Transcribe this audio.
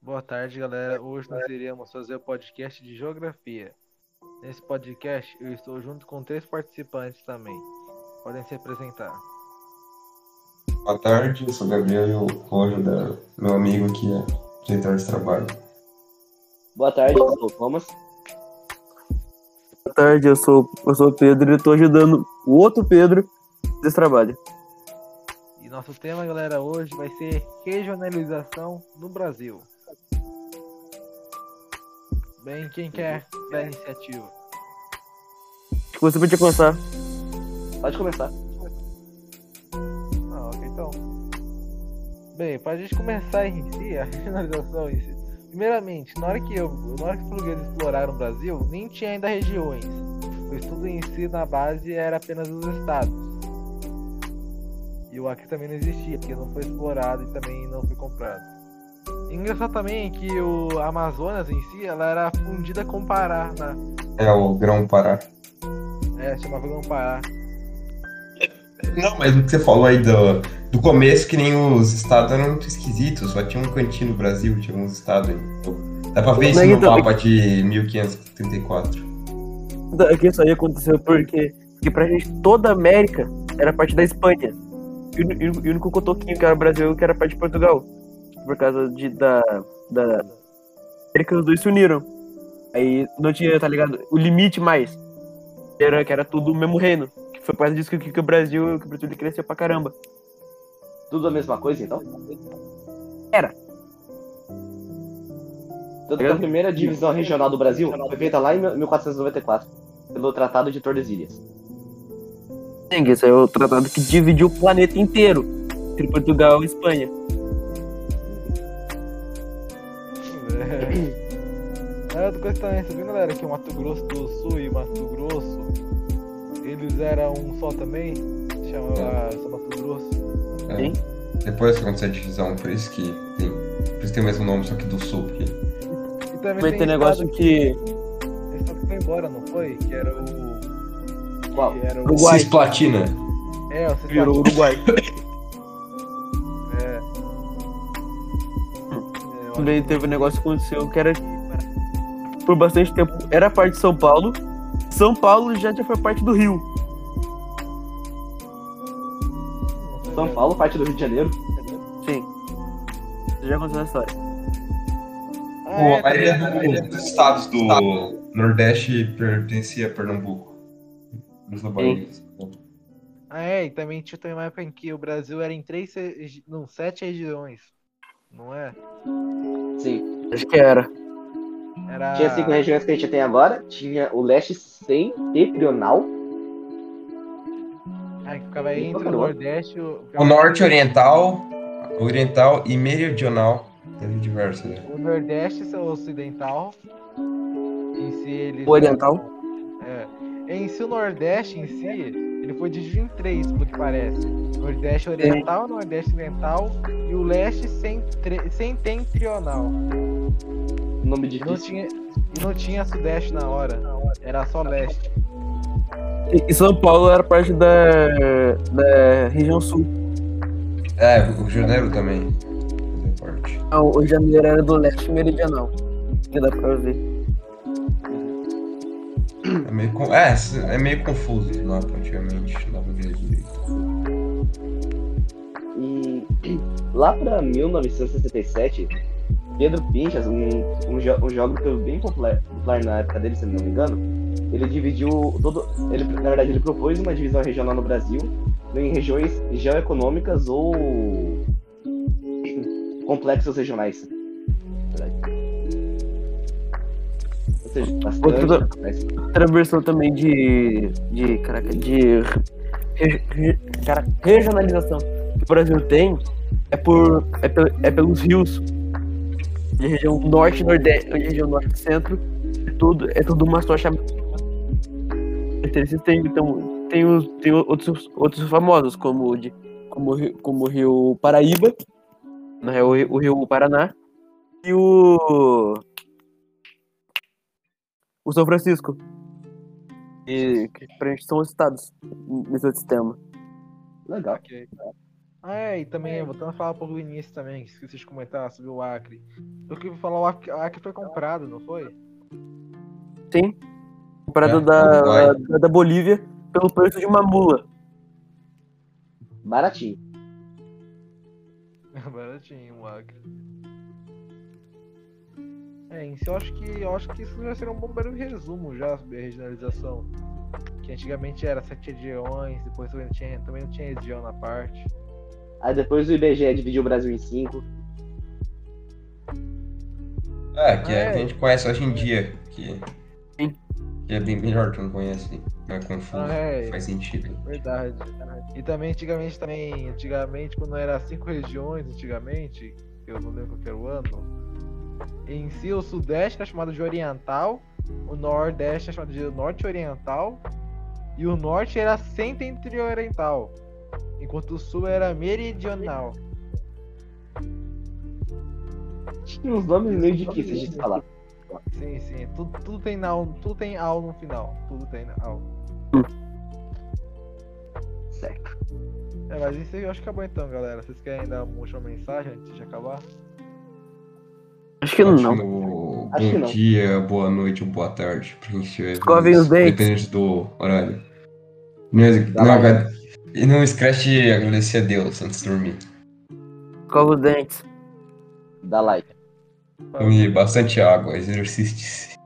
Boa tarde, galera. Hoje nós iremos fazer o podcast de geografia. Nesse podcast, eu estou junto com três participantes também. Podem se apresentar. Boa tarde, eu sou o Gabriel e eu vou ajudar meu amigo aqui a diretor de trabalho. Boa tarde, eu sou o Thomas. Boa tarde, eu sou, eu sou o Pedro e estou ajudando o outro Pedro nesse trabalho. Nosso tema, galera, hoje vai ser regionalização no Brasil. Bem, quem quer dar a iniciativa? Você podia começar. Pode começar. Ah, ok, então. Bem, para a gente começar em si, a regionalização em si. Primeiramente, na hora que, eu, na hora que os portugueses exploraram o Brasil, nem tinha ainda regiões. O estudo em si, na base, era apenas os estados. E o Acre também não existia, porque não foi explorado e também não foi comprado. Engraçado também que o Amazonas em si, ela era fundida com Pará, né? É o Grão Pará. É, chamava Grão Pará. Não, mas o que você falou aí do, do começo, que nem os estados eram muito esquisitos, só tinha um cantinho no Brasil, tinha alguns estados aí. Então, dá pra ver isso no Então, mapa de 1534. É que isso aí aconteceu porque, porque pra gente toda a América era parte da Espanha. E o, único cotoquinho que era o Brasil que era parte de Portugal. Por causa de, da, da América, os dois se uniram. Aí não tinha, tá ligado? O limite mais. Que era, que era tudo o mesmo reino. Que foi por causa disso que, que, o Brasil, que o Brasil cresceu pra caramba. Tudo a mesma coisa, então? Era. Tanto que a primeira divisão regional do Brasil foi feita lá em 1494, pelo Tratado de Tordesilhas. Esse é o tratado que dividiu o planeta inteiro. Entre Portugal e Espanha. É, outra coisa também, você viu, galera, que o Mato Grosso do Sul e Mato Grosso, eles eram um só também? Chamava só Mato Grosso. É. Sim. Depois que aconteceu a divisão, por isso que tem, por isso tem o mesmo nome, só que do sul. Porque... E também Vai tem ter negócio que. Tem estado que foi embora, não foi? Que era o... Qual? Era o... Uruguai. Cisplatina. É, o Virou Uruguai. É. É, Daí teve um negócio que aconteceu que era por bastante tempo era parte de São Paulo. São Paulo já já foi parte do Rio. São Paulo, parte do Rio de Janeiro. Sim. Isso já aconteceu na história. Ah, Pô, é, a maioria também- dos estados do Nordeste pertencia a Pernambuco. Dos Labaredas. Ah, é, e também tinha também uma época em que o Brasil era em três, não, sete regiões, não é? Sim. Acho que era. Era... Tinha cinco regiões que a gente tem agora. Tinha o leste setentrional. Ah, que ficava entre o. Nordeste... O Norte Oriental, Oriental e Meridional. Teve diversos, né? O Nordeste é o Ocidental. Em si, ele... O Oriental. É. Em si, o Nordeste em si, ele foi dividido em três, pelo que parece. Nordeste Oriental, Nordeste Ocidental e o Leste Setentrional. Nome E não difícil. tinha, não tinha Sudeste na hora. Era só Leste. E São Paulo era parte da, da região sul. É, o Janeiro também. Fazia parte. Não, o Janeiro era do leste meridional. Que dá pra ver. É meio, é, é meio confuso esse mapa antigamente. Não ver direito. E lá pra 1967, Pedro Pinchas, um, um, geo- um geógrafo bem popular, popular na época dele, se não me engano, ele dividiu todo. Ele, na verdade, ele propôs uma divisão regional no Brasil em regiões geoeconômicas ou complexos regionais. Ou seja, bastante. Outro- mas- Outra versão também de. de. Caraca, de. re- re- cara, regionalização que o Brasil tem é por. é, pe- é pelos rios. De região norte e nordeste, de região norte e centro, é tudo, é tudo uma só chamada. Tem, então, tem, os, tem outros, outros famosos, como, o de, como, como o Rio Paraíba, na real, o Rio- o Rio Paraná, e o. O São Francisco. E que pra gente são os estados nesse sistema. Legal. Ok. Ah, é, e também, voltando a falar um pouco do início também, que esqueci de comentar sobre o Acre. Eu queria falar, o Acre, o Acre foi comprado, não foi? Sim. Comparado É, da, da, da Bolívia pelo preço de uma mula. Baratinho. Baratinho o Acre. É, em si eu acho que eu acho que isso já seria um bom breve resumo já sobre a regionalização. Que antigamente era sete regiões, depois também não tinha, também não tinha região na parte. Aí depois o IBGE dividiu o Brasil em cinco. É, que é, É. que a gente conhece hoje em dia. Que, Sim. que é bem melhor que não conhece. Não é confuso. Ah, é. Faz sentido. Verdade. E também antigamente também, antigamente quando era cinco regiões, antigamente, eu não lembro qual que era o ano. Em si o sudeste era chamado de oriental, o nordeste era chamado de norte oriental e o norte era centro-oriental, enquanto o sul era meridional. Tinha uns nomes meio difíceis de falar. Sim, sim, tudo, tudo tem al, tudo tem al no final, tudo tem al. Certo. É, mas isso aí eu acho que acabou então, galera. Vocês querem dar uma última mensagem antes de acabar? Acho que não. Ótimo. Acho que Bom não. dia, boa noite ou boa tarde. Pra quem estiver. Escovem os dentes. Dependente do horário. Não, não, e não esquece de agradecer a Deus antes de dormir. Escova os dentes. Dá like. Tome bastante água, exercite-se.